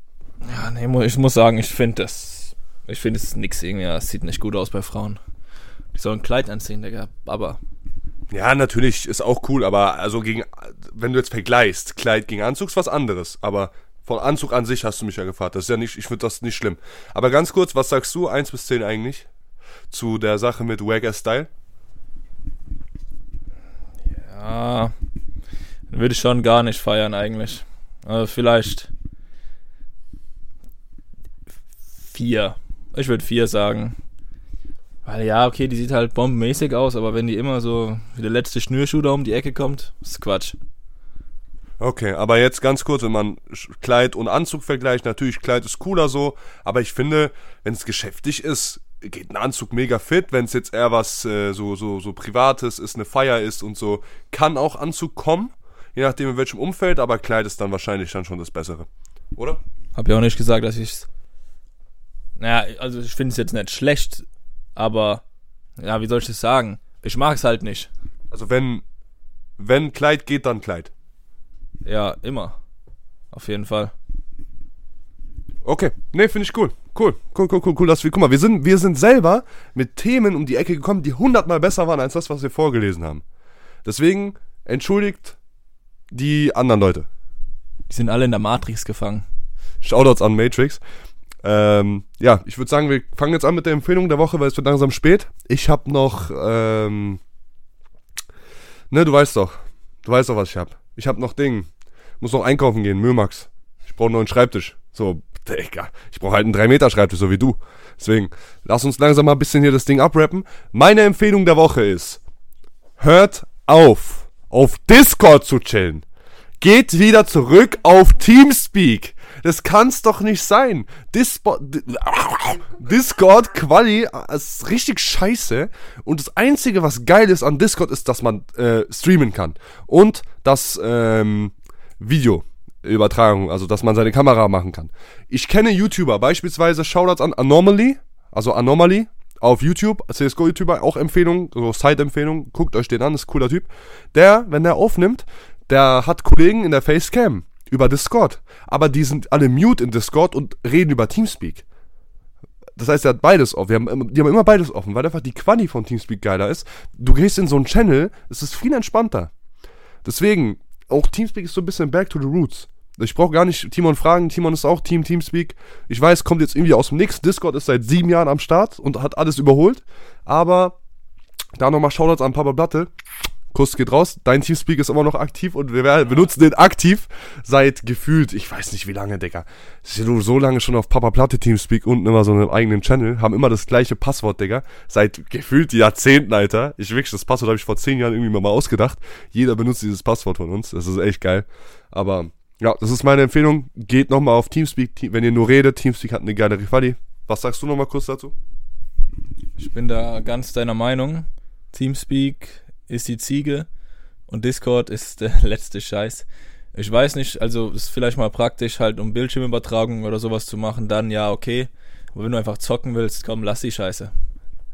Ja, nee, ich muss sagen, ich finde das. Ich finde es nix irgendwie. Es sieht nicht gut aus bei Frauen. Die sollen ein Kleid anziehen, Digga. Aber. Ja, natürlich, ist auch cool, aber also gegen, wenn du jetzt vergleichst, Kleid gegen Anzug ist was anderes. Aber von Anzug an sich hast du mich ja gefragt. Das ist ja nicht, ich finde das nicht schlimm. Aber ganz kurz, was sagst du, 1 bis 10 eigentlich? Zu der Sache mit Wagger Style? Ja. Würde ich schon gar nicht feiern eigentlich. Also vielleicht. Vier. Ich würde vier sagen. Weil ja, okay, die sieht halt bombenmäßig aus, aber wenn die immer so wie der letzte Schnürschuh da um die Ecke kommt, ist Quatsch. Okay, aber jetzt ganz kurz, wenn man Kleid und Anzug vergleicht, natürlich Kleid ist cooler so, aber ich finde, wenn es geschäftig ist, geht ein Anzug mega fit. Wenn es jetzt eher was äh, so so so privates ist, eine Feier ist und so, kann auch Anzug kommen, je nachdem in welchem Umfeld, aber Kleid ist dann wahrscheinlich dann schon das Bessere, oder? Hab ja auch nicht gesagt, dass ich's. Naja, also ich finde es jetzt nicht schlecht, aber ja, wie soll ich das sagen? Ich mag es halt nicht. Also wenn wenn Kleid geht, dann Kleid. Ja, immer. Auf jeden Fall. Okay, nee, finde ich cool. Cool, cool, cool, cool, cool, dass wir, guck mal, wir sind, wir sind selber mit Themen um die Ecke gekommen, die hundertmal besser waren als das, was wir vorgelesen haben. Deswegen entschuldigt die anderen Leute. Die sind alle in der Matrix gefangen. Shoutouts an Matrix. Ähm, ja, ich würde sagen, wir fangen jetzt an mit der Empfehlung der Woche, weil es wird langsam spät. Ich habe noch, ähm, ne, du weißt doch, du weißt doch, was ich habe. Ich habe noch Ding, muss noch einkaufen gehen, Mömax. Ich brauche einen neuen Schreibtisch. So, *laughs* Digga, ich brauche halt einen 3-Meter-Schreibtisch, so wie du. Deswegen, lass uns langsam mal ein bisschen hier das Ding abrappen. Meine Empfehlung der Woche ist, hört auf, auf Discord zu chillen. Geht wieder zurück auf Teamspeak. Das kann's doch nicht sein. Dispo Di- Discord Quali ist richtig scheiße. Und das Einzige, was geil ist an Discord, ist, dass man äh, streamen kann. Und das ähm, Videoübertragung, also dass man seine Kamera machen kann. Ich kenne YouTuber, beispielsweise Shoutouts an Anomaly, also Anomaly auf YouTube, CSGO-YouTuber, auch Empfehlung, so Side-Empfehlung, guckt euch den an, ist ein cooler Typ. Der, wenn der aufnimmt, der hat Kollegen in der Facecam über Discord. Aber die sind alle mute in Discord und reden über Teamspeak. Das heißt, er hat beides offen. Wir haben, die haben immer beides offen, weil einfach die Quali von Teamspeak geiler ist. Du gehst in so einen Channel, es ist viel entspannter. Deswegen, auch Teamspeak ist so ein bisschen back to the roots. Ich brauche gar nicht Timon fragen. Timon ist auch Team Teamspeak. Ich weiß, kommt jetzt irgendwie aus dem Nix. Discord ist seit sieben Jahren am Start und hat alles überholt. Aber da nochmal Shoutouts an Papa Blatte. Kuss geht raus. Dein Teamspeak ist immer noch aktiv und wir benutzen den aktiv seit gefühlt, ich weiß nicht wie lange, Digga. Sind so lange schon auf Papa Platte Teamspeak unten immer so einen eigenen Channel, haben immer das gleiche Passwort, Digga. Seit gefühlt Jahrzehnten, Alter. Ich wirklich, das Passwort habe ich vor zehn Jahren irgendwie mal ausgedacht. Jeder benutzt dieses Passwort von uns. Das ist echt geil. Aber ja, das ist meine Empfehlung. Geht nochmal auf Teamspeak, Te- wenn ihr nur redet. Teamspeak hat eine geile Rifali. Was sagst du nochmal kurz dazu? Ich bin da ganz deiner Meinung. Teamspeak ist die Ziege und Discord *laughs* ist der letzte Scheiß. Ich weiß nicht, also ist vielleicht mal praktisch, halt um Bildschirmübertragung oder sowas zu machen, dann ja, okay. Aber wenn du einfach zocken willst, komm, lass die Scheiße.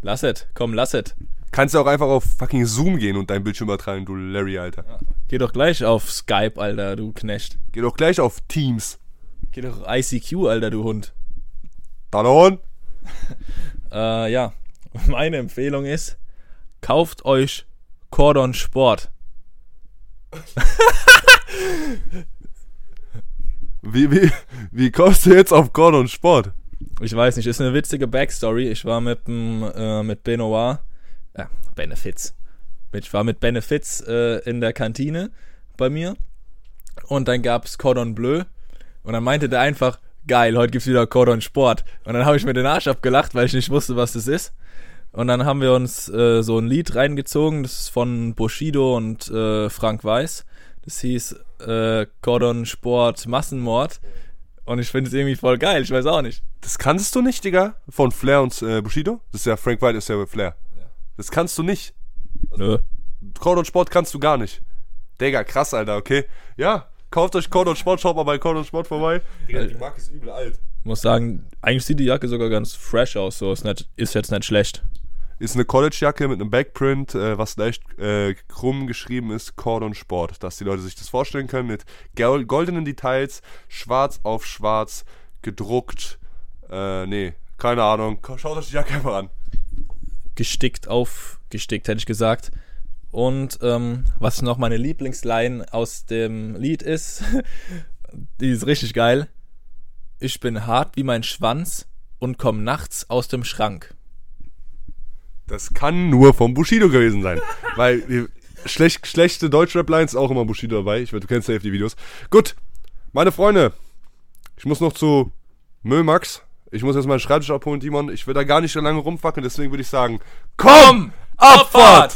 Lass es, komm, lass es. Kannst du auch einfach auf fucking Zoom gehen und deinen Bildschirm übertragen, du Larry, Alter. Geh doch gleich auf Skype, Alter, du Knecht. Geh doch gleich auf Teams. Geh doch auf ICQ, Alter, du Hund. Talon. *laughs* Äh, ja, meine Empfehlung ist, kauft euch Cordon Sport. *laughs* Wie, wie, wie kommst du jetzt auf Gordon Sport? Ich weiß nicht, ist eine witzige Backstory. Ich war mit dem, äh, mit Benoit, ja, Benefits. Ich war mit Benefits äh, in der Kantine bei mir und dann gab's Cordon Bleu und dann meinte der einfach, geil, heute gibt's wieder Cordon Sport. Und dann habe ich mir den Arsch abgelacht, weil ich nicht wusste, was das ist. Und dann haben wir uns äh, so ein Lied reingezogen, das ist von Bushido und äh, Frank Weiß. Das hieß äh, Cordon Sport Massenmord. Und ich finde es irgendwie voll geil, ich weiß auch nicht. Das kannst du nicht, Digga? Von Flair und äh, Bushido? Das ist ja Frank White, ist ja Flair. Das kannst du nicht. Nö. Cordon Sport kannst du gar nicht. Digga, krass, Alter, okay? Ja, kauft euch Cordon Sport, schaut mal bei Cordon Sport vorbei. Digga, die Marke ist übel alt. Muss sagen, eigentlich sieht die Jacke sogar ganz fresh aus, so ist, nicht, ist jetzt nicht schlecht. Ist eine College-Jacke mit einem Backprint, äh, was leicht äh, krumm geschrieben ist, Cordon Sport. Dass die Leute sich das vorstellen können mit gol- goldenen Details, schwarz auf schwarz, gedruckt. Äh, nee, keine Ahnung. Schaut euch die Jacke einfach an. Gestickt auf, gestickt hätte ich gesagt. Und ähm, was noch meine Lieblingsline aus dem Lied ist, *laughs* die ist richtig geil. Ich bin hart wie mein Schwanz und komm nachts aus dem Schrank. Das kann nur vom Bushido gewesen sein. *laughs* weil die schlecht, schlechte Deutschrap-Lines auch immer Bushido dabei. Ich weiß, du kennst ja die Videos. Gut, meine Freunde. Ich muss noch zu Müllmax. Ich muss jetzt meinen Schreibtisch abholen, Timon. Ich will da gar nicht so lange rumfackeln, deswegen würde ich sagen, komm, Abfahrt!